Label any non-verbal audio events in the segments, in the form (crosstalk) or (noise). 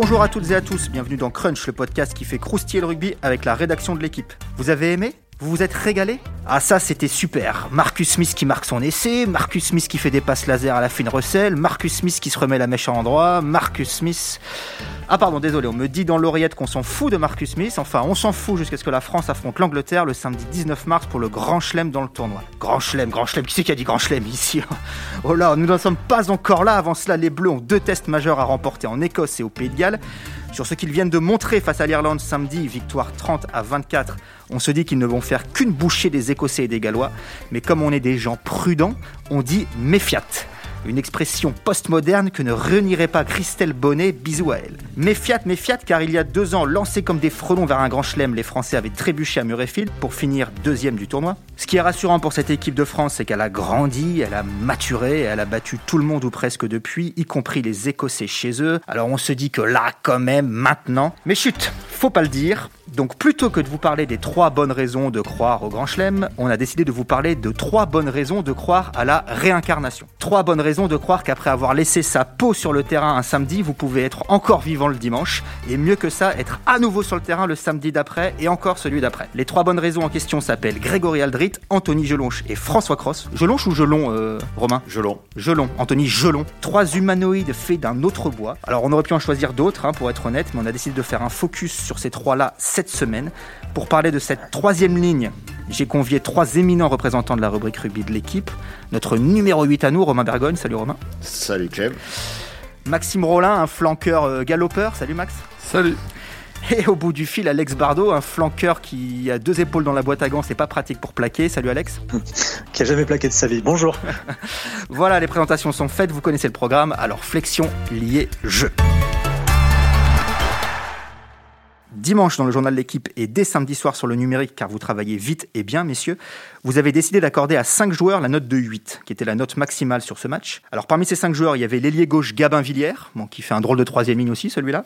Bonjour à toutes et à tous, bienvenue dans Crunch, le podcast qui fait croustiller le rugby avec la rédaction de l'équipe. Vous avez aimé? Vous vous êtes régalé? Ah ça c'était super. Marcus Smith qui marque son essai, Marcus Smith qui fait des passes laser à la fine recelle, Marcus Smith qui se remet la mèche à endroit, Marcus Smith... Ah pardon, désolé, on me dit dans l'oreillette qu'on s'en fout de Marcus Smith. Enfin, on s'en fout jusqu'à ce que la France affronte l'Angleterre le samedi 19 mars pour le Grand Chelem dans le tournoi. Grand Chelem, Grand Chelem, qui c'est qui a dit Grand Chelem ici Oh là, nous n'en sommes pas encore là. Avant cela, les Bleus ont deux tests majeurs à remporter en Écosse et au Pays de Galles. Sur ce qu'ils viennent de montrer face à l'Irlande samedi, victoire 30 à 24, on se dit qu'ils ne vont faire qu'une bouchée des Écossais et des Gallois. Mais comme on est des gens prudents, on dit méfiat. Une expression postmoderne que ne renierait pas Christelle Bonnet, bisous à elle. Méfiat, méfiat, car il y a deux ans, lancés comme des frelons vers un grand chelem, les Français avaient trébuché à Murrayfield pour finir deuxième du tournoi. Ce qui est rassurant pour cette équipe de France, c'est qu'elle a grandi, elle a maturé, elle a battu tout le monde ou presque depuis, y compris les Écossais chez eux. Alors on se dit que là, quand même, maintenant. Mais chut, faut pas le dire. Donc plutôt que de vous parler des trois bonnes raisons de croire au Grand Chelem, on a décidé de vous parler de trois bonnes raisons de croire à la réincarnation. Trois bonnes raisons de croire qu'après avoir laissé sa peau sur le terrain un samedi, vous pouvez être encore vivant le dimanche, et mieux que ça, être à nouveau sur le terrain le samedi d'après et encore celui d'après. Les trois bonnes raisons en question s'appellent Grégory Aldrit, Anthony Gelonche et François Cross. Gelonche ou Gelon, euh, Romain? Gelon. Gelon, Anthony Gelon. Trois humanoïdes faits d'un autre bois. Alors on aurait pu en choisir d'autres, hein, pour être honnête, mais on a décidé de faire un focus sur ces trois-là cette semaine. Pour parler de cette troisième ligne, j'ai convié trois éminents représentants de la rubrique rugby de l'équipe. Notre numéro 8 à nous, Romain Bergogne. Salut Romain. Salut Clem. Maxime Rollin, un flanqueur euh, galopeur. Salut Max. Salut. Et au bout du fil, Alex Bardot, un flanqueur qui a deux épaules dans la boîte à gants, c'est pas pratique pour plaquer. Salut Alex. (laughs) qui a jamais plaqué de sa vie. Bonjour. (laughs) voilà, les présentations sont faites, vous connaissez le programme. Alors flexion liée jeu. Dimanche dans le journal l'équipe et dès samedi soir sur le numérique, car vous travaillez vite et bien, messieurs, vous avez décidé d'accorder à 5 joueurs la note de 8, qui était la note maximale sur ce match. Alors parmi ces 5 joueurs, il y avait l'ailier gauche Gabin Villière, bon, qui fait un drôle de troisième ligne aussi, celui-là.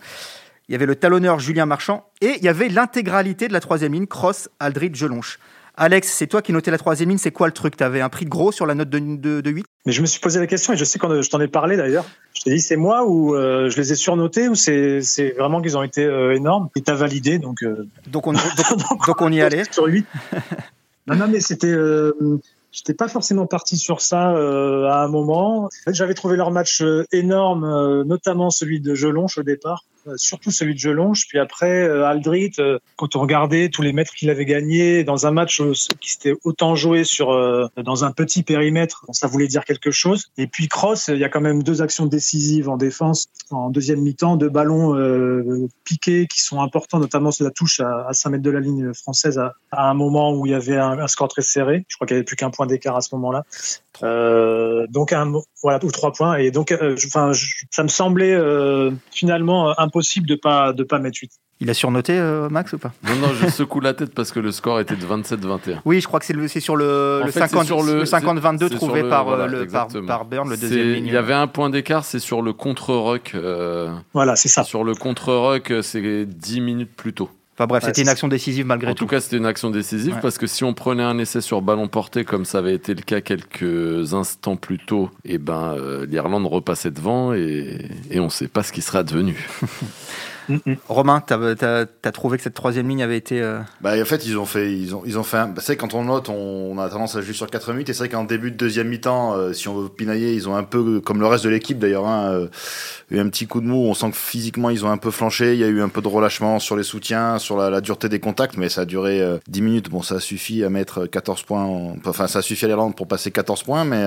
Il y avait le talonneur Julien Marchand, et il y avait l'intégralité de la troisième ligne, Cross, Aldrid, Gelonche. Alex, c'est toi qui notais la troisième ligne. C'est quoi le truc? Tu avais un prix de gros sur la note de, de, 8 Mais je me suis posé la question et je sais que je t'en ai parlé d'ailleurs. Je t'ai dit c'est moi ou euh, je les ai surnotés ou c'est vraiment qu'ils ont été euh, énormes? Et t'as validé donc, euh, donc, on, (laughs) donc, on y allait. Sur 8. (laughs) non, non, mais c'était. J'étais pas forcément parti sur ça à un moment. En fait, j'avais trouvé leur match énorme, notamment celui de Gelonche au départ. Euh, surtout celui de Gelonche. Puis après, euh, Aldrit, euh, quand on regardait tous les mètres qu'il avait gagnés dans un match qui s'était autant joué sur dans un petit périmètre, ça voulait dire quelque chose. Et puis Cross, il y a quand même deux actions décisives en défense en deuxième mi-temps, deux ballons piqués qui sont importants, notamment sur la touche à, à 5 mètres de la ligne française à, un moment où il y avait un, score très serré. Je crois qu'il n'y avait plus qu'un point d'écart à ce moment-là. donc un voilà ou trois points. Et donc, enfin, ça me semblait finalement un impossible de pas de pas mettre 8. Il a surnoté euh, Max ou pas? Non, non, je secoue la tête parce que le score était de 27-21. Oui, je crois que c'est sur le, 50-22 trouvé par, euh, le, par, par, Burn, le deuxième ligne. Il y avait un point d'écart, c'est sur le contre-ruck. Euh, voilà, c'est ça. Sur le contre-ruck, c'est 10 minutes plus tôt. Enfin bref, c'était une action décisive malgré tout. En tout cas, c'était une action décisive parce que si on prenait un essai sur ballon porté comme ça avait été le cas quelques instants plus tôt, et eh ben l'Irlande repassait devant et, et on ne sait pas ce qui sera advenu. (laughs) Mm. Romain, tu as, trouvé que cette troisième ligne avait été. Euh, bah, en fait, ils ont fait. Ils ont, ils ont fait un... bah, c'est quand on note, on, a tendance à jouer sur 4 minutes. Et c'est vrai qu'en début de deuxième mi-temps, euh, si on veut pinailler, ils ont un peu, comme le reste de l'équipe d'ailleurs, hein, euh, eu un petit coup de mou. On sent que physiquement, ils ont un peu flanché. Il y a eu un peu de relâchement sur les soutiens, sur la, dureté des contacts. Mais ça a duré 10 minutes. Bon, ça suffit à mettre 14 points. Enfin, ça suffit à l'Irlande pour passer 14 points. Mais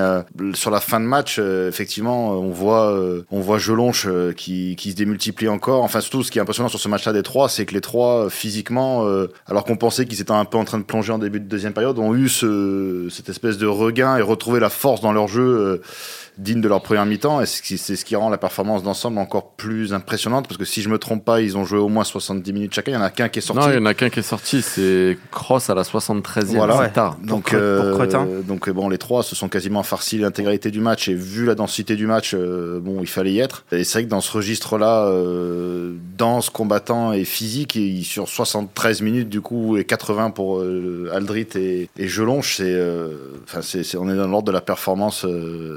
sur la fin de match, effectivement, on voit, on voit Gelonche qui, qui se démultiplie encore. Enfin, surtout, ce qui est impressionnant sur ce match-là des trois, c'est que les trois, physiquement, euh, alors qu'on pensait qu'ils étaient un peu en train de plonger en début de deuxième période, ont eu ce, cette espèce de regain et retrouvé la force dans leur jeu. Euh, digne de leur première mi-temps et c'est ce qui rend la performance d'ensemble encore plus impressionnante parce que si je me trompe pas, ils ont joué au moins 70 minutes chacun. Il y en a qu'un qui est sorti. Non, il y en a qu'un qui est sorti, c'est Cross à la 73e. Voilà, tard. Donc, euh, donc bon, les trois se sont quasiment farcis l'intégralité du match et vu la densité du match, euh, bon, il fallait y être. Et c'est vrai que dans ce registre-là, euh, dense, combattant et physique, et sur 73 minutes du coup et 80 pour Aldrit et, et Gelonche, c'est, enfin, c'est, on est dans l'ordre de la performance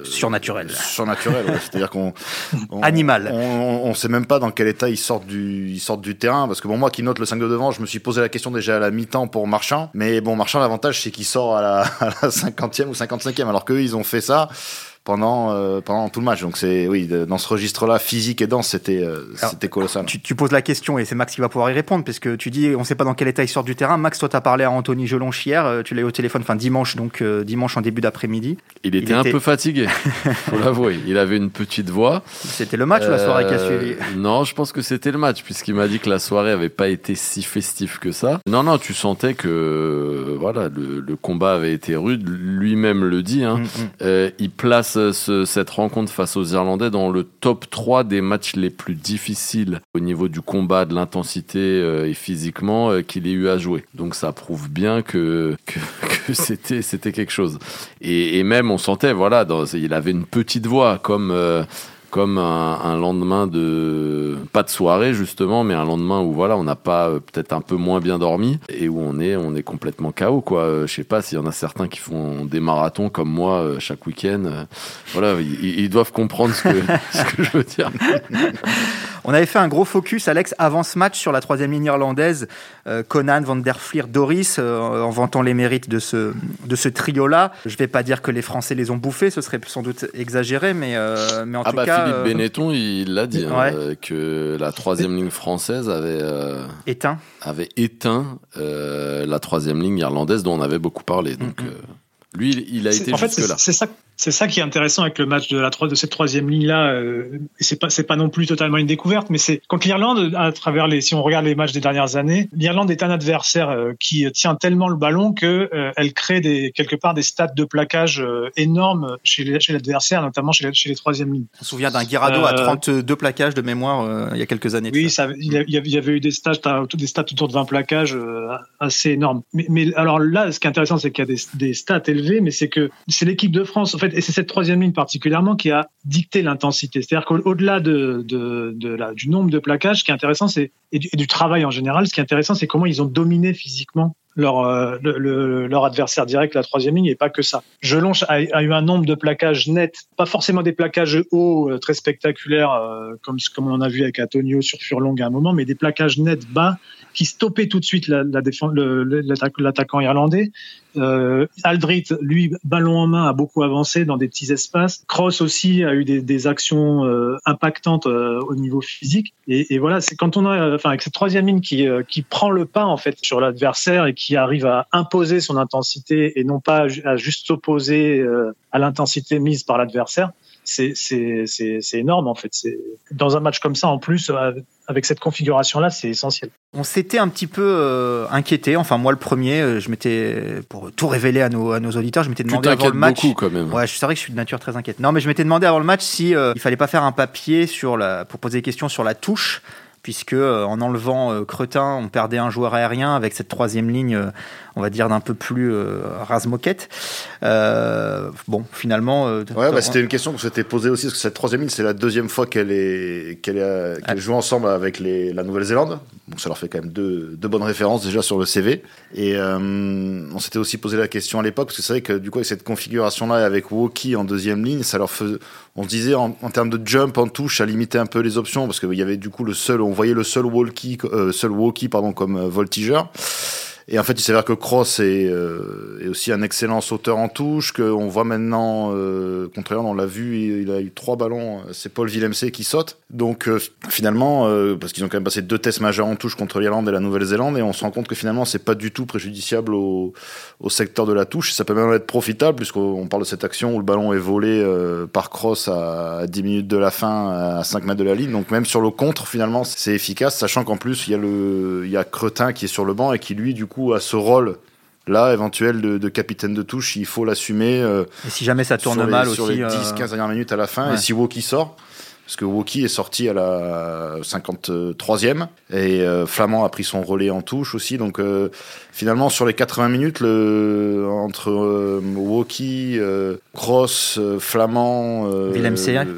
surnaturelle Surnaturel. Surnaturel, ouais. c'est-à-dire qu'on (laughs) animal. On, on, sait même pas dans quel état ils sortent du ils sortent du terrain parce que bon moi qui note le 5 de devant, je me suis posé la question déjà à la mi-temps pour Marchand, mais bon Marchand l'avantage c'est qu'il sort à la, (laughs) à la 50e ou 55e alors qu'eux ils ont fait ça pendant euh, pendant tout le match. Donc c'est oui, dans ce registre-là, physique et dense, c'était euh, c'était colossal. Tu, tu, poses la question et c'est Max qui va pouvoir y répondre parce que tu dis on sait pas dans quel état il sort du terrain. Max, toi t'as parlé à Anthony Gelon hier, euh, tu l'as eu au téléphone, enfin dimanche donc dimanche en début d'après-midi. Il était un peu fatigué, (laughs) faut l'avouer. Il avait une petite voix. C'était le match ou la soirée qui a suivi Non, je pense que c'était le match puisqu'il m'a dit que la soirée avait pas été si festive que ça. Non non, tu sentais que voilà le, le combat avait été rude. Lui-même le dit. Hein. Mm -hmm. il place ce, cette rencontre face aux Irlandais dans le top 3 des matchs les plus difficiles au niveau du combat, de l'intensité euh, et physiquement euh, qu'il ait eu à jouer. Donc ça prouve bien que, (laughs) c'était, quelque chose. Et, même on sentait, voilà, il avait une petite voix comme... Euh, comme un, lendemain de pas de soirée justement mais un lendemain où voilà on n'a pas euh, peut-être un peu moins bien dormi et où on est on est complètement KO quoi. Euh, je sais pas s'il y en a certains qui font des marathons comme moi euh, chaque week-end euh, voilà ils, doivent comprendre (laughs) ce que je veux dire on avait fait un gros focus Alex avant ce match sur la troisième ligne irlandaise euh, Conan Van der Fleer Doris euh, en vantant les mérites de ce de ce trio là je vais pas dire que les Français les ont bouffés ce serait sans doute exagéré mais euh, mais en ah tout bah cas Philippe Benetton il l'a dit ouais. hein, que la troisième ligne française avait éteint avait éteint la troisième ligne irlandaise dont on avait beaucoup parlé donc mm -hmm. Lui il a été en fait, jusque là c'est ça c'est ça qui est intéressant avec le match de la de cette troisième ligne là. Euh, c'est pas c'est pas non plus totalement une découverte, mais c'est quand l'Irlande, à travers les, si on regarde les matchs des dernières années, l'Irlande est un adversaire euh, qui tient tellement le ballon que euh, elle crée des quelque part des stats de plaquage euh, énormes chez l'adversaire, notamment chez les, chez les troisièmes lignes. On se souvient d'un Guirado à 32 plaquages de mémoire il y a quelques années. Oui, ça. Ça, il, y avait, il y avait eu des stats, des stats autour de 20 plaquages assez énormes. Mais, mais alors là, ce qui est intéressant, c'est qu'il y a des, des stats mais c'est que c'est l'équipe de France en fait, et c'est cette troisième ligne particulièrement qui a dicté l'intensité. C'est-à-dire qu'au-delà du nombre de plaquages, ce qui est intéressant, c'est et, du, travail en général, ce qui est intéressant, c'est comment ils ont dominé physiquement leur, euh, adversaire direct, la troisième ligne, et pas que ça. Jelonche a, a, eu un nombre de plaquages nets, pas forcément des plaquages hauts euh, très spectaculaires, euh, comme, on a vu avec Antonio sur Furlong à un moment, mais des plaquages nets bas qui stoppaient tout de suite la, la l'attaquant irlandais. Euh, Aldrit, lui, ballon en main, a beaucoup avancé dans des petits espaces. Cross aussi a eu des, des actions euh, impactantes euh, au niveau physique. Et, et voilà, c'est quand on a, enfin, avec cette troisième ligne qui, euh, qui prend le pas en fait sur l'adversaire et qui arrive à imposer son intensité et non pas à juste s'opposer euh, à l'intensité mise par l'adversaire c'est énorme en fait. Dans un match comme ça, en plus, avec cette configuration-là, c'est essentiel. On s'était un petit peu euh, inquiété, enfin moi le premier, euh, je m'étais, pour tout révéler à nos, à nos auditeurs, je m'étais demandé avant le match. beaucoup quand même. Ouais, c'est vrai que je suis de nature très inquiète. Non, mais je m'étais demandé avant le match si euh, il fallait pas faire un papier sur la, pour poser des questions sur la touche puisque euh, en enlevant euh, Cretin, on perdait un joueur aérien avec cette troisième ligne, euh, on va dire d'un peu plus euh, rase-moquette. Euh, bon, finalement. ouais, bah, c'était une question qu'on s'était posée aussi, parce que cette troisième ligne, c'est la deuxième fois qu'elle est qu'elle qu ah. joue ensemble avec les, la Nouvelle-Zélande. Donc ça leur fait quand même deux, deux bonnes références déjà sur le CV. Et euh, on s'était aussi posé la question à l'époque, parce que c'est vrai que du coup, avec cette configuration-là, avec Woki en deuxième ligne, ça leur faisait. On se disait en, en termes de jump en touche, ça limitait un peu les options, parce qu'il y avait du coup le seul, on voyait le seul walkie, euh, seul walkie pardon, comme euh, voltigeur. Et en fait, il s'avère que Cross est, euh, est, aussi un excellent sauteur en touche, qu'on voit maintenant, euh, contre on l'a vu, il, a eu trois ballons, c'est Paul Villemc qui saute. Donc euh, finalement, euh, parce qu'ils ont quand même passé deux tests majeurs en touche contre l'Irlande et la Nouvelle-Zélande, et on se rend compte que finalement, c'est pas du tout préjudiciable au, au, secteur de la touche, ça peut même être profitable, puisqu'on parle de cette action où le ballon est volé euh, par Cross à 10 minutes de la fin, à 5 mètres de la ligne. Donc même sur le contre, finalement, c'est efficace, sachant qu'en plus, il y, a le, il y a Cretin qui est sur le banc et qui, lui, du coup, à ce rôle là éventuel de, de, capitaine de touche il faut l'assumer euh, et si jamais ça tourne les, mal sur aussi les 10 euh... 15 dernières minutes à la fin ouais. et si Woki sort parce que Woki est sorti à la 53e et euh, Flamand a pris son relais en touche aussi. Donc euh, finalement sur les 80 minutes le, entre euh, Woki Cross Flamand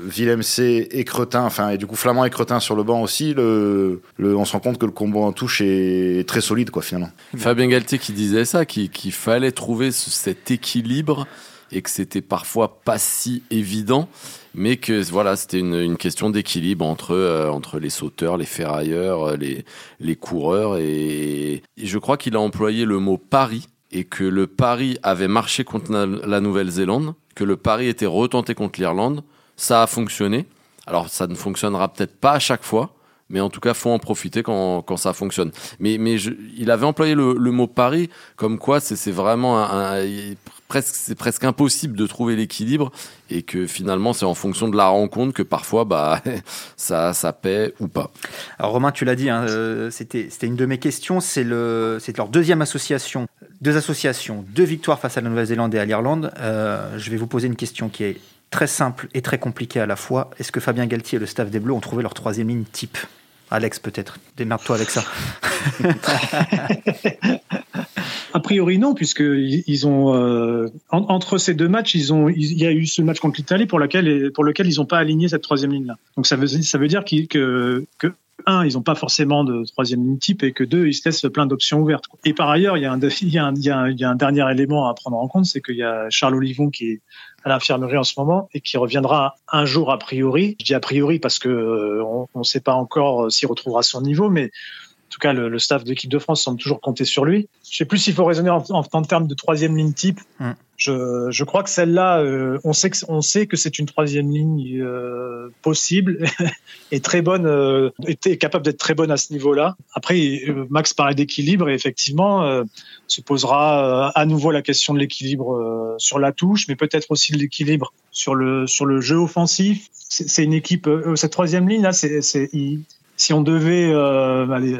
Villemc et Cretin enfin et du coup Flamand et Cretin sur le banc aussi le, le, on se rend compte que le combo en touche est très solide quoi finalement. Fabien Galtier qui disait ça qu'il qu fallait trouver cet équilibre et que c'était parfois pas si évident mais que voilà, c'était une, une, question d'équilibre entre euh, entre les sauteurs, les ferrailleurs, les les coureurs et, je crois qu'il a employé le mot pari et que le pari avait marché contre la Nouvelle-Zélande, que le pari était retenté contre l'Irlande, ça a fonctionné. Alors ça ne fonctionnera peut-être pas à chaque fois, mais en tout cas, faut en profiter quand, quand ça fonctionne. Mais, mais il avait employé le, mot pari, comme quoi c'est vraiment presque c'est presque impossible de trouver l'équilibre et que finalement c'est en fonction de la rencontre que parfois bah (laughs) ça ça paie ou pas. Alors Romain, tu l'as dit, hein, euh, c'était c'était une de mes questions. C'est le c'est leur deuxième association, deux associations, deux victoires face à la Nouvelle-Zélande et à l'Irlande. Euh, je vais vous poser une question qui est très simple et très compliquée à la fois. Est-ce que Fabien Galtier et le staff des Bleus ont trouvé leur troisième ligne type? Alex, peut-être. Démerde-toi avec ça. (laughs) A priori non, puisque ils ont euh, entre ces deux matchs, ils ont il y a eu ce match contre l'Italie pour lequel pour lequel ils n'ont pas aligné cette troisième ligne là. Donc ça veut ça veut dire que un, ils n'ont pas forcément de troisième ligne type et que deux, ils se laissent plein d'options ouvertes. Et par ailleurs, il y, a un, dernier élément à prendre en compte, c'est qu'il y a Charles Olivon qui est à l'infirmerie en ce moment et qui reviendra un jour a priori. Je dis a priori parce que euh, on ne sait pas encore euh, s'il retrouvera son niveau, mais tout cas, le, le staff de l'équipe de France semble toujours compter sur lui. Je sais plus s'il faut raisonner en, en, termes de troisième ligne type. Mm. Je, je, crois que celle-là, euh, on sait que on sait que c'est une troisième ligne euh, possible (laughs) et très bonne, euh, capable d'être très bonne à ce niveau-là. Après, euh, Max parlait d'équilibre et effectivement, se posera à nouveau la question de l'équilibre sur la touche, mais peut-être aussi de l'équilibre sur le sur le jeu offensif. C'est une équipe, cette troisième ligne là, c'est si on devait aller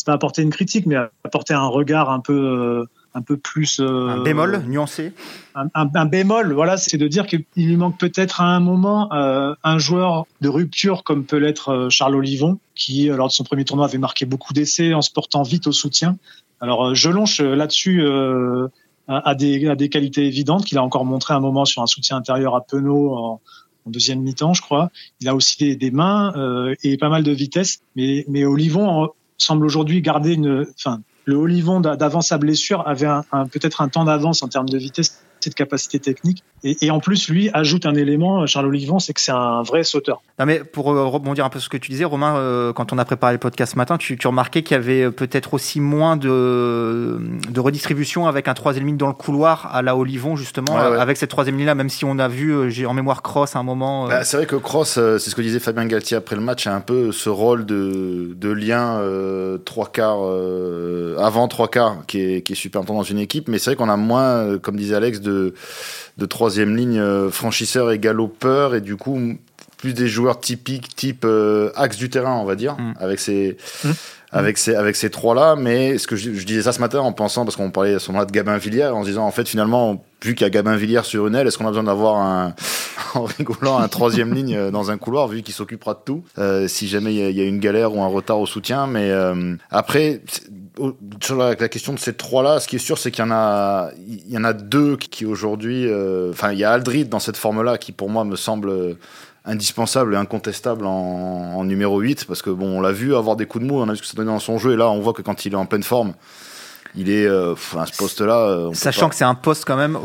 c'est pas apporter une critique, mais apporter un regard un peu euh, un peu plus euh, un bémol nuancé. Un, un, bémol, voilà, c'est de dire qu'il lui manque peut-être à un moment euh, un joueur de rupture comme peut l'être Charles Olivon, qui lors de son premier tournoi avait marqué beaucoup d'essais en se portant vite au soutien. Alors Jelonche là-dessus a, des, a des qualités évidentes qu'il a encore montré un moment sur un soutien intérieur à Penaud en, en deuxième mi-temps, je crois. Il a aussi des, des mains euh, et pas mal de vitesse. Mais, mais Olivon, semble aujourd'hui garder une, enfin, le Olivon d'avant sa blessure avait peut-être un temps d'avance en termes de vitesse cette capacité technique. Et, et, en plus, lui ajoute un élément, Charles Olivon, c'est que c'est un vrai sauteur. Non mais pour euh, rebondir un peu sur ce que tu disais, Romain, euh, quand on a préparé le podcast ce matin, tu, tu remarquais qu'il y avait euh, peut-être aussi moins de, de redistribution avec un troisième ligne dans le couloir à la Olivon, justement, ouais, ouais. avec cette troisième ligne-là, même si on a vu, j'ai en mémoire Cross à un moment. Bah, c'est vrai que Cross, c'est ce que disait Fabien Galtier après le match, a un peu ce rôle de, de lien euh, trois quarts, avant trois quarts, qui est, qui est super important dans une équipe, mais c'est vrai qu'on a moins, comme disait Alex, de de troisième ligne euh, franchisseur et galopeur et du coup plus des joueurs typiques type euh, axe du terrain on va dire mm. avec ces mm. avec ces avec ces trois là mais ce que je, je, disais ça ce matin en pensant parce qu'on parlait à ce moment-là de Gabin Villiers en se disant en fait finalement vu qu'il y a Gabin Villiers sur une aile est-ce qu'on a besoin d'avoir un (laughs) en rigolant un troisième ligne euh, dans un couloir vu qu'il s'occupera de tout euh, si jamais il y, y, a une galère ou un retard au soutien mais euh, après sur la, la, question de ces trois-là, ce qui est sûr, c'est qu'il y en a, il y en a deux qui aujourd'hui, euh, enfin, il y a Aldrid dans cette forme-là qui, pour moi, me semble indispensable et incontestable en, en numéro 8 parce que bon, on l'a vu avoir des coups de mou, on a vu ce que ça donnait dans son jeu et là, on voit que quand il est en pleine forme, il est, euh, à ce poste-là. Euh, Sachant que c'est un poste quand même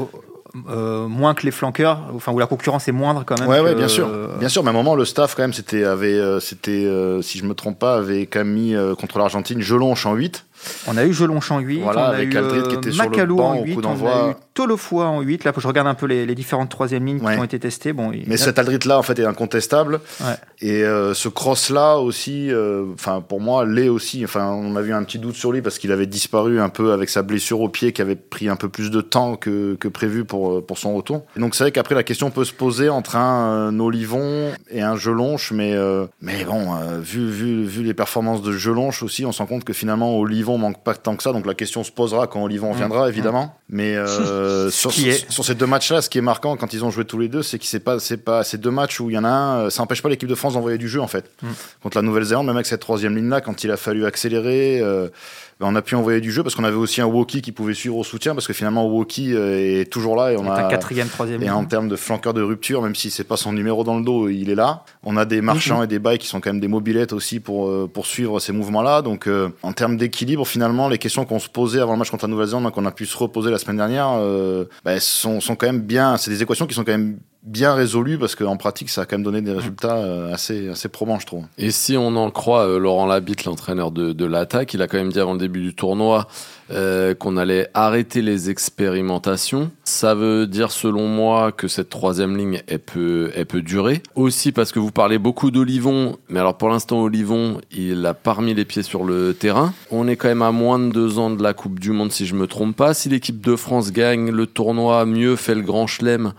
euh, moins que les flanqueurs, enfin où la concurrence est moindre quand même. Ouais, que, ouais, bien sûr, bien sûr. Mais à un moment, le staff quand même, c'était, avait, euh, c'était, euh, si je me trompe pas, avait quand même mis contre l'Argentine Jelonche en 8. On a eu Jelonche en 8, voilà, on a avec eu Aldrid qui était Macalou sur le banc en 8, au coup on a eu Tolofoa en 8. Là, je regarde un peu les, les différentes troisième lignes ouais. qui ont été testées. Bon, Mais cet Aldrid là, en fait, est incontestable. Ouais. Et euh, ce cross là aussi, enfin pour moi, l'est aussi. Enfin, on a vu un petit doute sur lui parce qu'il avait disparu un peu avec sa blessure au pied qui avait pris un peu plus de temps que, que prévu pour pour son retour. Et donc c'est vrai qu'après la question peut se poser entre un, un Olivon et un Jelonche, mais euh, mais bon, euh, vu vu vu les performances de Jelonche aussi, on se rend compte que finalement Olivon manque pas tant que ça. Donc la question se posera quand Olivon viendra, mmh. évidemment. Mais euh, (laughs) sur, sur, est... sur, ces deux matchs-là, ce qui est marquant quand ils ont joué tous les deux, c'est que c'est pas c'est pas ces deux matchs où il y en a un, ça empêche pas l'équipe de France d'envoyer du jeu en fait mmh. contre la Nouvelle-Zélande, même avec cette troisième ligne-là, quand il a fallu accélérer. Euh, ben on a pu envoyer du jeu parce qu'on avait aussi un Woki qui pouvait suivre au soutien parce que finalement Woki est toujours là et on a un quatrième, troisième. Et en termes de flanqueur de rupture, même si c'est pas son numéro dans le dos, il est là. On a des marchands mmh. et des bails qui sont quand même des mobilettes aussi pour pour suivre ces mouvements-là. Donc euh, en termes d'équilibre finalement, les questions qu'on se posait avant le match contre la Nouvelle-Zélande, qu'on a pu se reposer la semaine dernière, euh, bah, sont, sont quand même bien. C'est des équations qui sont quand même bien résolu parce qu'en pratique, ça a quand même donné des résultats euh, assez, assez probants, je trouve. Et si on en croit euh, Laurent Labitte, l'entraîneur de, de l'attaque, il a quand même dit avant le début du tournoi euh, qu'on allait arrêter les expérimentations. Ça veut dire, selon moi, que cette troisième ligne, elle peut, elle peut durer. Aussi parce que vous parlez beaucoup d'Olivon, mais alors pour l'instant, Olivon, il a parmi les pieds sur le terrain. On est quand même à moins de deux ans de la Coupe du Monde, si je me trompe pas. Si l'équipe de France gagne le tournoi, mieux fait le Grand Chelem,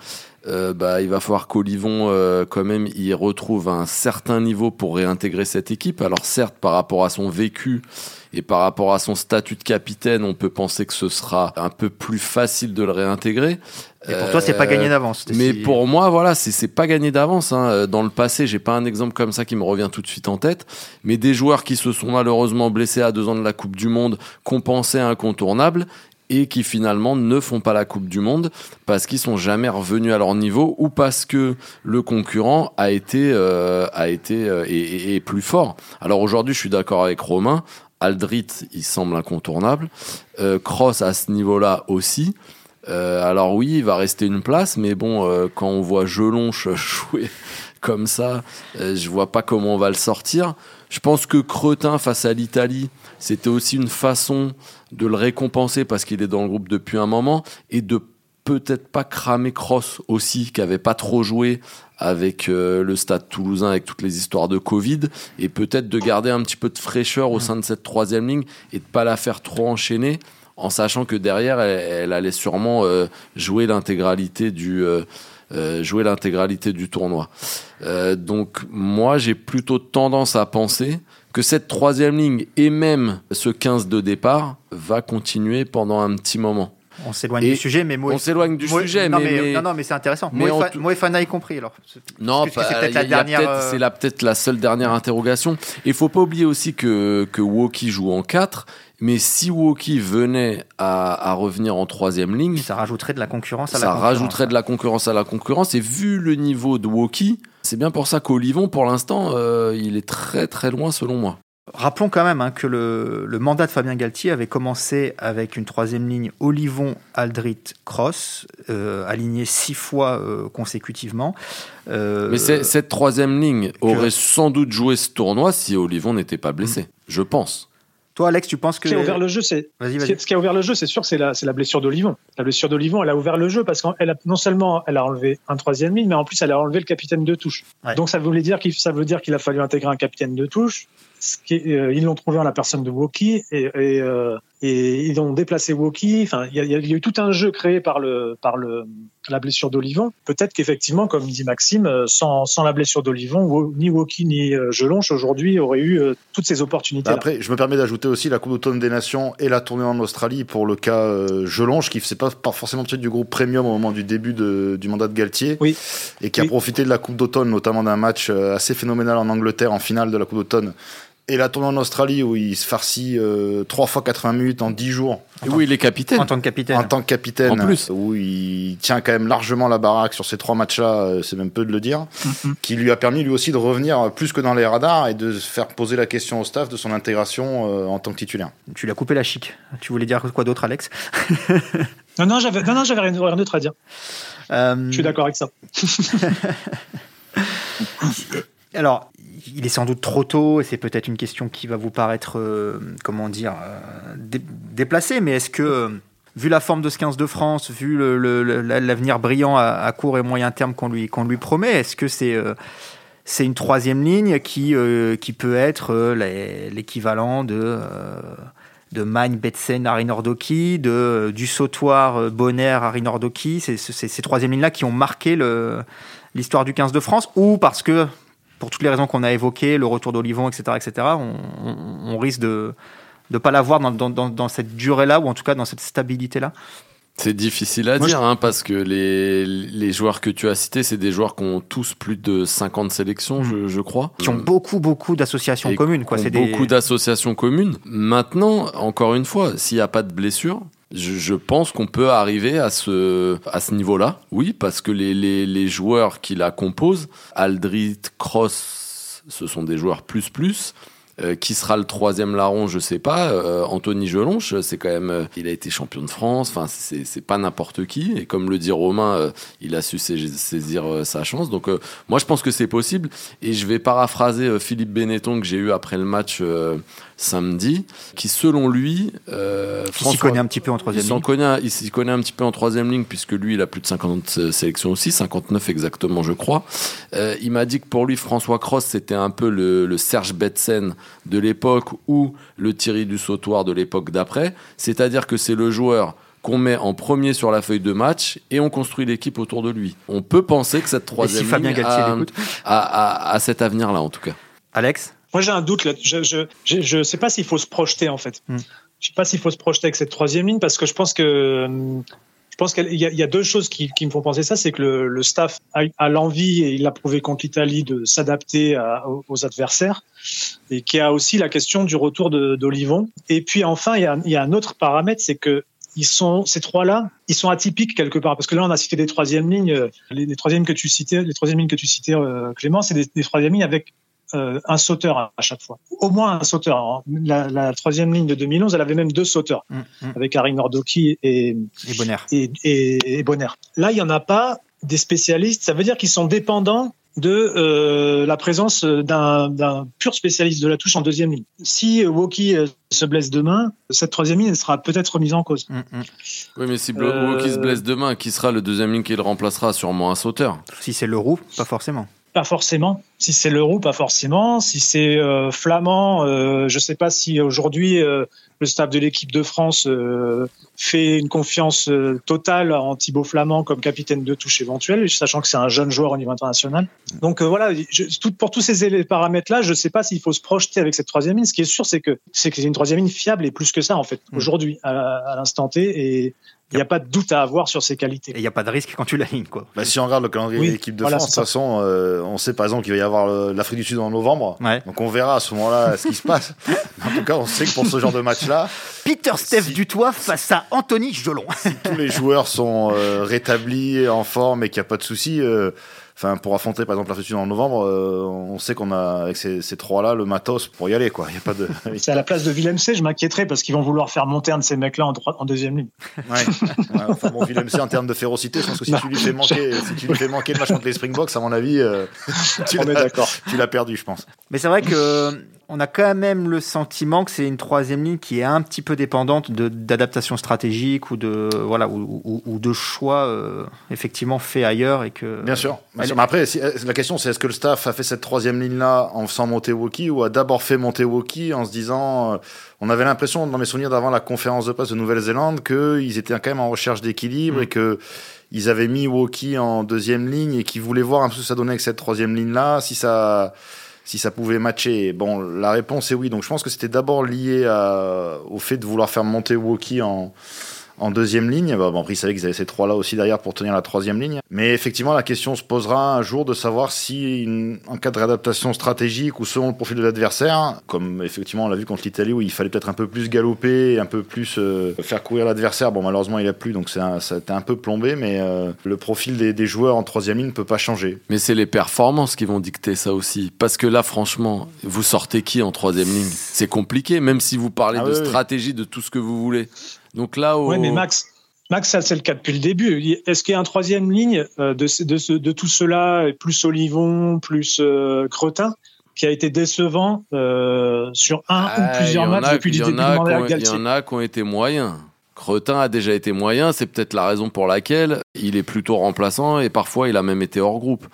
euh, bah, il va falloir qu'Olivon, euh, quand même, y retrouve un certain niveau pour réintégrer cette équipe. Alors certes, par rapport à son vécu et par rapport à son statut de capitaine, on peut penser que ce sera un peu plus facile de le réintégrer. Et pour toi, c'est pas gagné d'avance. Mais pour moi, voilà, c'est pas gagné d'avance. Hein. Dans le passé, j'ai pas un exemple comme ça qui me revient tout de suite en tête. Mais des joueurs qui se sont malheureusement blessés à deux ans de la Coupe du Monde, qu'on pensait incontournables, et qui finalement ne font pas la Coupe du Monde parce qu'ils sont jamais revenus à leur niveau ou parce que le concurrent a été euh, a été euh, et, plus fort. Alors aujourd'hui, je suis d'accord avec Romain. Aldrit, il semble incontournable. Euh, Cross à ce niveau-là aussi. Euh, alors oui, il va rester une place, mais bon, euh, quand on voit Gelonche (laughs) jouer comme ça, je vois pas comment on va le sortir. Je pense que Cretin face à l'Italie, c'était aussi une façon de le récompenser parce qu'il est dans le groupe depuis un moment et de peut-être pas cramer Cross aussi, qui avait pas trop joué avec euh, le stade toulousain, avec toutes les histoires de Covid, et peut-être de garder un petit peu de fraîcheur au sein de cette troisième ligne et de pas la faire trop enchaîner, en sachant que derrière, elle, allait sûrement euh, jouer l'intégralité du euh, jouer l'intégralité du tournoi. donc moi, j'ai plutôt tendance à penser que cette troisième ligne et même ce 15 de départ va continuer pendant un petit moment. On s'éloigne du sujet, mais on s'éloigne du sujet, non, mais, non, non, mais c'est intéressant. Mais Moefana y compris alors. Non, c'est peut-être la dernière. Euh, c'est peut-être la seule dernière interrogation. Il faut pas oublier aussi que que Woki joue en 4 mais si Woki venait à, revenir en troisième ligne, ça rajouterait de la concurrence à la concurrence. Ça rajouterait de la concurrence à la concurrence. Et vu le niveau de Woki, c'est bien pour ça qu'Olivon, pour l'instant, euh, il est très très loin selon moi. Rappelons quand même hein, que le, mandat de Fabien Galtier avait commencé avec une troisième ligne Olivon, Aldrit, Cross, euh, alignée six fois euh, consécutivement. Mais cette troisième ligne aurait sans doute joué ce tournoi si Olivon n'était pas blessé, je pense. Toi, Alex, tu penses que. Ce qui a ouvert le jeu, c'est. Ce qui a ouvert le jeu, c'est sûr, c'est la, la blessure d'Olivon. La blessure d'Olivon, elle a ouvert le jeu parce qu'elle a non seulement elle a enlevé un troisième ligne, mais en plus elle a enlevé le capitaine de touche. Donc ça voulait dire qu'il ça veut dire qu'il a fallu intégrer un capitaine de touche. Ce qui, euh, ils l'ont trouvé en la personne de Woki et, et, euh, et ils ont déplacé Woki. Enfin, il y, y, a eu tout un jeu créé par le par le la blessure d'Olivon. Peut-être qu'effectivement, comme dit Maxime, euh, sans, sans la blessure d'Olivon, ni Woki ni Gelonche aujourd'hui auraient eu toutes ces opportunités. Après, je me permets d'ajouter aussi la Coupe d'automne des Nations et la tournée en Australie pour le cas Gelonche, qui ne faisait pas, pas forcément partie du groupe premium au moment du début de, du mandat de Galtier, oui. et qui a profité de la Coupe d'automne, notamment d'un match assez phénoménal en Angleterre en finale de la Coupe d'automne et la tournée en Australie où il se farcit euh, 3 fois 80 minutes en 10 jours. Et où il est capitaine. En tant que capitaine. En tant que capitaine. En plus. Où il tient quand même largement la baraque sur ces trois matchs-là, euh, c'est même peu de le dire. Mm-hmm. Qui lui a permis lui aussi de revenir plus que dans les radars et de faire poser la question au staff de son intégration euh, en tant que titulaire. Tu l'as coupé la chic. Tu voulais dire quoi d'autre, Alex? Non, non, j'avais, non, non, j'avais rien d'autre à dire. Euh, Je suis d'accord avec ça. (laughs) (laughs) Alors, il est sans doute trop tôt et c'est peut-être une question qui va vous paraître, euh, comment dire, euh, déplacée, mais est-ce que, euh, vu la forme de ce 15 de France, vu l'avenir brillant à, court et moyen terme qu'on lui, promet, est-ce que c'est une troisième ligne qui, peut être l'équivalent de de Magne, Betsen, Arinordoki, de, du sautoir Bonner, Arinordoki, c'est ces troisième lignes-là qui ont marqué l'histoire du 15 de France, ou parce que pour toutes les raisons qu'on a évoquées, le retour d'Olivon, etc., etc., on, risque de ne pas l'avoir dans, dans, cette durée-là, ou en tout cas dans cette stabilité-là c'est difficile à dire, hein, parce que les, les joueurs que tu as cités, c'est des joueurs qui ont tous plus de 50 sélections, je, je crois. Qui ont beaucoup, beaucoup d'associations communes. Quoi. Ont beaucoup d'associations communes. Maintenant, encore une fois, s'il n'y a pas de blessure, je, pense qu'on peut arriver à ce, à ce niveau-là, oui, parce que les, les, les joueurs qui la composent, Aldrit, Cross, ce sont des joueurs plus plus. qui sera le troisième larron, je sais pas. Anthony Gelonche, c'est quand même, il a été champion de France. Enfin, c'est pas n'importe qui. Et comme le dit Romain, il a su saisir sa chance. Donc, moi, je pense que c'est possible. Et je vais paraphraser Philippe Benetton que j'ai eu après le match samedi, qui selon lui, euh, il s'y connaît un petit peu en troisième ligne. Connaît, il s'y connaît un petit peu en troisième ligne puisque lui, il a plus de 50 sélections aussi, 59 exactement, je crois. Euh, il m'a dit que pour lui, François Cross, c'était un peu le, le Serge Betsen de l'époque ou le Thierry du Sautoir de l'époque d'après. C'est-à-dire que c'est le joueur qu'on met en premier sur la feuille de match et on construit l'équipe autour de lui. On peut penser que cette troisième ligne a, a, a cet avenir-là, en tout cas. Alex? Moi, j'ai un doute là. Je je, sais pas s'il faut se projeter en fait. Hmm. Je sais pas s'il faut se projeter avec cette troisième ligne parce que je pense que je pense qu'il y, a deux choses qui, me font penser ça, c'est que le, staff a, l'envie et il l'a prouvé contre l'Italie de s'adapter aux adversaires et qui a aussi la question du retour d'Olivon. Et puis enfin, il y, a, il y a un autre paramètre, c'est que ils sont ces trois-là, ils sont atypiques quelque part parce que là on a cité des troisièmes lignes, les, troisièmes que tu citais, les troisièmes lignes que tu citais euh, Clément, c'est des, des troisièmes lignes avec euh, un sauteur à chaque fois. Au moins un sauteur. Hein. La, la, troisième ligne de 2011, elle avait même deux sauteurs, mm, mm. avec Harry Nordoki et, et Bonner. Et, et, Bonner. Là, il n'y en a pas des spécialistes. Ça veut dire qu'ils sont dépendants de euh, la présence d'un pur spécialiste de la touche en deuxième ligne. Si Woki euh, se blesse demain, cette troisième ligne sera peut-être remise en cause. Mm, oui, mais si euh... Woki se blesse demain, qui sera le deuxième ligne qui le remplacera? Sûrement un sauteur. Si c'est le roux, pas forcément. Pas forcément. Si c'est l'euro, pas forcément. Si c'est euh, flamand, euh, je ne sais pas si aujourd'hui euh, le staff de l'équipe de France fait une confiance totale en Thibaut Flamand comme capitaine de touche éventuel, sachant que c'est un jeune joueur au niveau international. Donc voilà, tout, pour tous ces paramètres-là, je ne sais pas s'il faut se projeter avec cette troisième ligne. Ce qui est sûr, c'est que c'est une troisième ligne fiable et plus que ça en fait mmh. aujourd'hui à, à l'instant T. Et il n'y a pas de doute à avoir sur ses qualités. Et il n'y a pas de risque quand tu l'alignes, quoi. Bah, si on regarde le calendrier de l'équipe de France, de toute façon, euh, on sait par exemple qu'il va y avoir l'Afrique du Sud en novembre. Donc on verra à ce moment-là ce qui se passe. (laughs) En tout cas, on sait que pour ce genre de match-là. Peter Steph Dutoit face à Anthony Jolon. si tous les joueurs sont euh, rétablis, en forme et qu'il n'y a pas de soucis. Euh, enfin pour affronter par exemple la fusion en novembre, euh, on sait qu'on a avec ces, ces trois-là le matos pour y aller quoi. Il y a pas de. (laughs) C'est à la place de Willem C, je m'inquiéterais parce qu'ils vont vouloir faire monter un de ces mecs-là en, en, deuxième ligne. Ouais. ouais enfin bon, Willem C en termes de férocité, je pense que si tu lui fais manquer, si tu lui fais manquer le match contre les Springboks, à mon avis, euh, (laughs) tu l'as perdu, je pense. Mais c'est vrai que on a quand même le sentiment que c'est une troisième ligne qui est un petit peu dépendante d'adaptation stratégique ou de voilà ou, ou, de choix euh, effectivement fait ailleurs et que bien sûr. Mais après la question c'est est-ce que le staff a fait cette troisième ligne là en faisant monter Woki ou a d'abord fait monter Woki en se disant euh, on avait l'impression dans mes souvenirs d'avant la conférence de presse de Nouvelle-Zélande qu'ils étaient quand même en recherche d'équilibre mm. et que ils avaient mis Woki en deuxième ligne et qu'ils voulaient voir un peu ce que ça donnait avec cette troisième ligne là si ça si ça pouvait matcher. Bon, la réponse est oui. Donc je pense que c'était d'abord lié au fait de vouloir faire monter Woki en, en deuxième ligne. Bah, bon, après, ils savaient qu'ils avaient ces trois-là aussi derrière pour tenir la troisième ligne. Mais effectivement, la question se posera un jour de savoir si, en cas de réadaptation stratégique ou selon le profil de l'adversaire, comme effectivement on l'a vu contre l'Italie où il fallait peut-être un peu plus galoper, un peu plus euh, faire courir l'adversaire. Bon, malheureusement, il a plus, donc ça a été un peu plombé, mais euh, le profil des, des, joueurs en troisième ligne ne peut pas changer. Mais c'est les performances qui vont dicter ça aussi. Parce que là, franchement, vous sortez qui en troisième ligne? C'est compliqué, même si vous parlez ah de stratégie, de tout ce que vous voulez. Donc là, Oui, mais Max, Max, ça c'est le cas depuis le début. Est-ce qu'il y a un troisième ligne euh, de, de, de, tout cela, plus Olivon, plus euh, Cretin, qui a été décevant euh, sur un ou ah, plusieurs matchs depuis le début de Il y en a qui ont été moyens. Cretin a déjà été moyen, c'est peut-être la raison pour laquelle il est plutôt remplaçant et parfois il a même été hors groupe.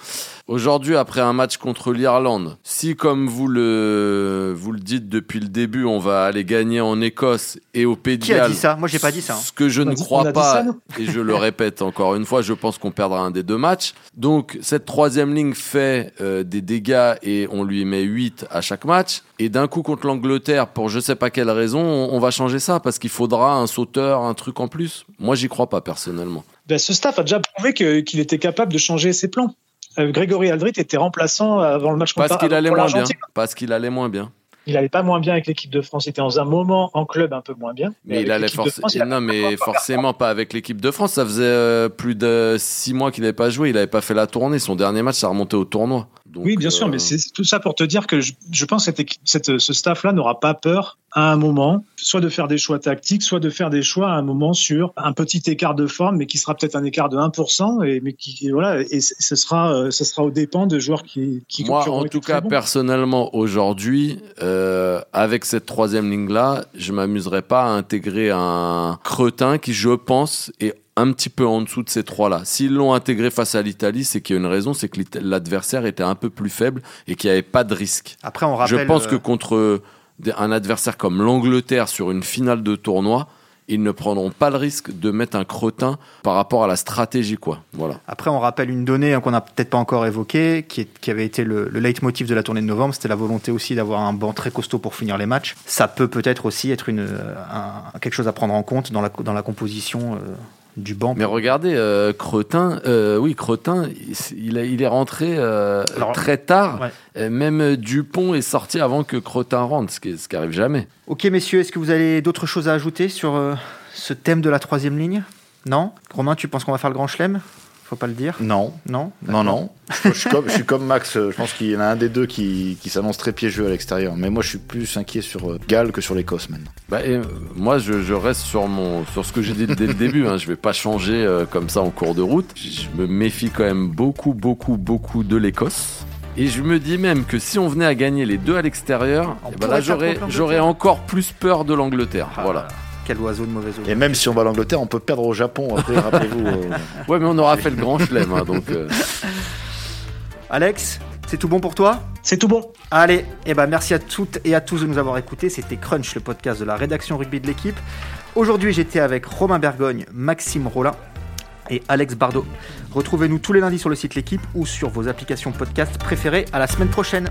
Aujourd'hui, après un match contre l'Irlande, si comme vous le vous le dites depuis le début, on va aller gagner en Écosse et au Pays Qui a dit ça Moi, j'ai pas dit ça. Hein. Ce que je ne crois pas, et je le répète encore une fois, je pense qu'on perdra un des deux matchs. Donc cette troisième ligne fait euh, des dégâts et on lui met 8 à chaque match. Et d'un coup contre l'Angleterre, pour je sais pas quelle raison, on, va changer ça parce qu'il faudra un sauteur, un truc en plus. Moi, j'y crois pas personnellement. Ben, ce staff a déjà prouvé qu'il était capable de changer ses plans. Euh, Grégory Aldrit était remplaçant avant le match contre Parce qu'il allait moins bien. Parce qu'il allait moins bien. Il allait pas moins bien avec l'équipe de France. Il était dans un moment en club un peu moins bien. Mais, il allait forcément. Non, mais forcément pas avec l'équipe de France. Ça faisait euh, plus de six mois qu'il n'avait pas joué. Il n'avait pas fait la tournée. Son dernier match, ça remontait au tournoi. Oui, bien sûr, mais c'est tout ça pour te dire que je, pense que cette, ce staff-là n'aura pas peur à un moment, soit de faire des choix tactiques, soit de faire des choix à un moment sur un petit écart de forme, mais qui sera peut-être un écart de 1%, et, mais qui, voilà, et ce sera, euh, ce sera au dépend de joueurs qui, qui Moi, en tout cas, personnellement, aujourd'hui, euh, avec cette troisième ligne-là, je m'amuserais pas à intégrer un cretin qui, je pense, est un petit peu en dessous de ces trois-là. S'ils l'ont intégré face à l'Italie, c'est qu'il y a une raison, c'est que l'adversaire était un peu plus faible et qu'il n'y avait pas de risque. Après, on rappelle, Je pense que euh, contre un adversaire comme l'Angleterre sur une finale de tournoi, ils ne prendront pas le risque de mettre un cretin par rapport à la stratégie. Quoi. Voilà. Après, on rappelle une donnée hein, qu'on n'a peut-être pas encore évoquée, qui, qui avait été le, le leitmotiv de la tournée de novembre, c'était la volonté aussi d'avoir un banc très costaud pour finir les matchs. Ça peut peut-être aussi être une, quelque chose à prendre en compte dans la, dans la composition. Euh, du banc. Mais regardez, euh, Cretin, euh, oui, Cretin, il, il est rentré euh, très tard. Même Dupont est sorti avant que Cretin rentre, ce qui, ce qui arrive jamais. Ok, messieurs, est-ce que vous avez d'autres choses à ajouter sur ce thème de la troisième ligne? Non? Romain, tu penses qu'on va faire le grand chelem? Faut pas le dire Non. Non Non, non. je, suis comme, je, suis comme, Max. Je pense qu'il y en a un des deux qui, qui s'annonce très piégeux à l'extérieur. Mais moi, je suis plus inquiet sur euh, Galles que sur l'Écosse maintenant. Bah, et, euh, moi, je, je, reste sur, mon, sur ce que j'ai dit dès le début. Hein. Je vais pas changer euh, comme ça en cours de route. Je me méfie quand même beaucoup, beaucoup, beaucoup de l'Écosse. Et je me dis même que si on venait à gagner les deux à l'extérieur, eh ben là j'aurais encore plus peur de l'Angleterre. Ah. Voilà. Quel oiseau de mauvaise Et même si on va à l'Angleterre, on peut perdre au Japon après, rappelez-vous. Euh. (laughs) Ouais, mais on aura fait le grand chelem, hein, donc. Euh. Alex, c'est tout bon pour toi? C'est tout bon. Allez, et eh ben merci à toutes et à tous de nous avoir écoutés. C'était Crunch, le podcast de la rédaction rugby de l'équipe. Aujourd'hui, j'étais avec Romain Bergogne, Maxime Rollin et Alex Bardot. Retrouvez-nous tous les lundis sur le site L'équipe ou sur vos applications podcast préférées. À la semaine prochaine.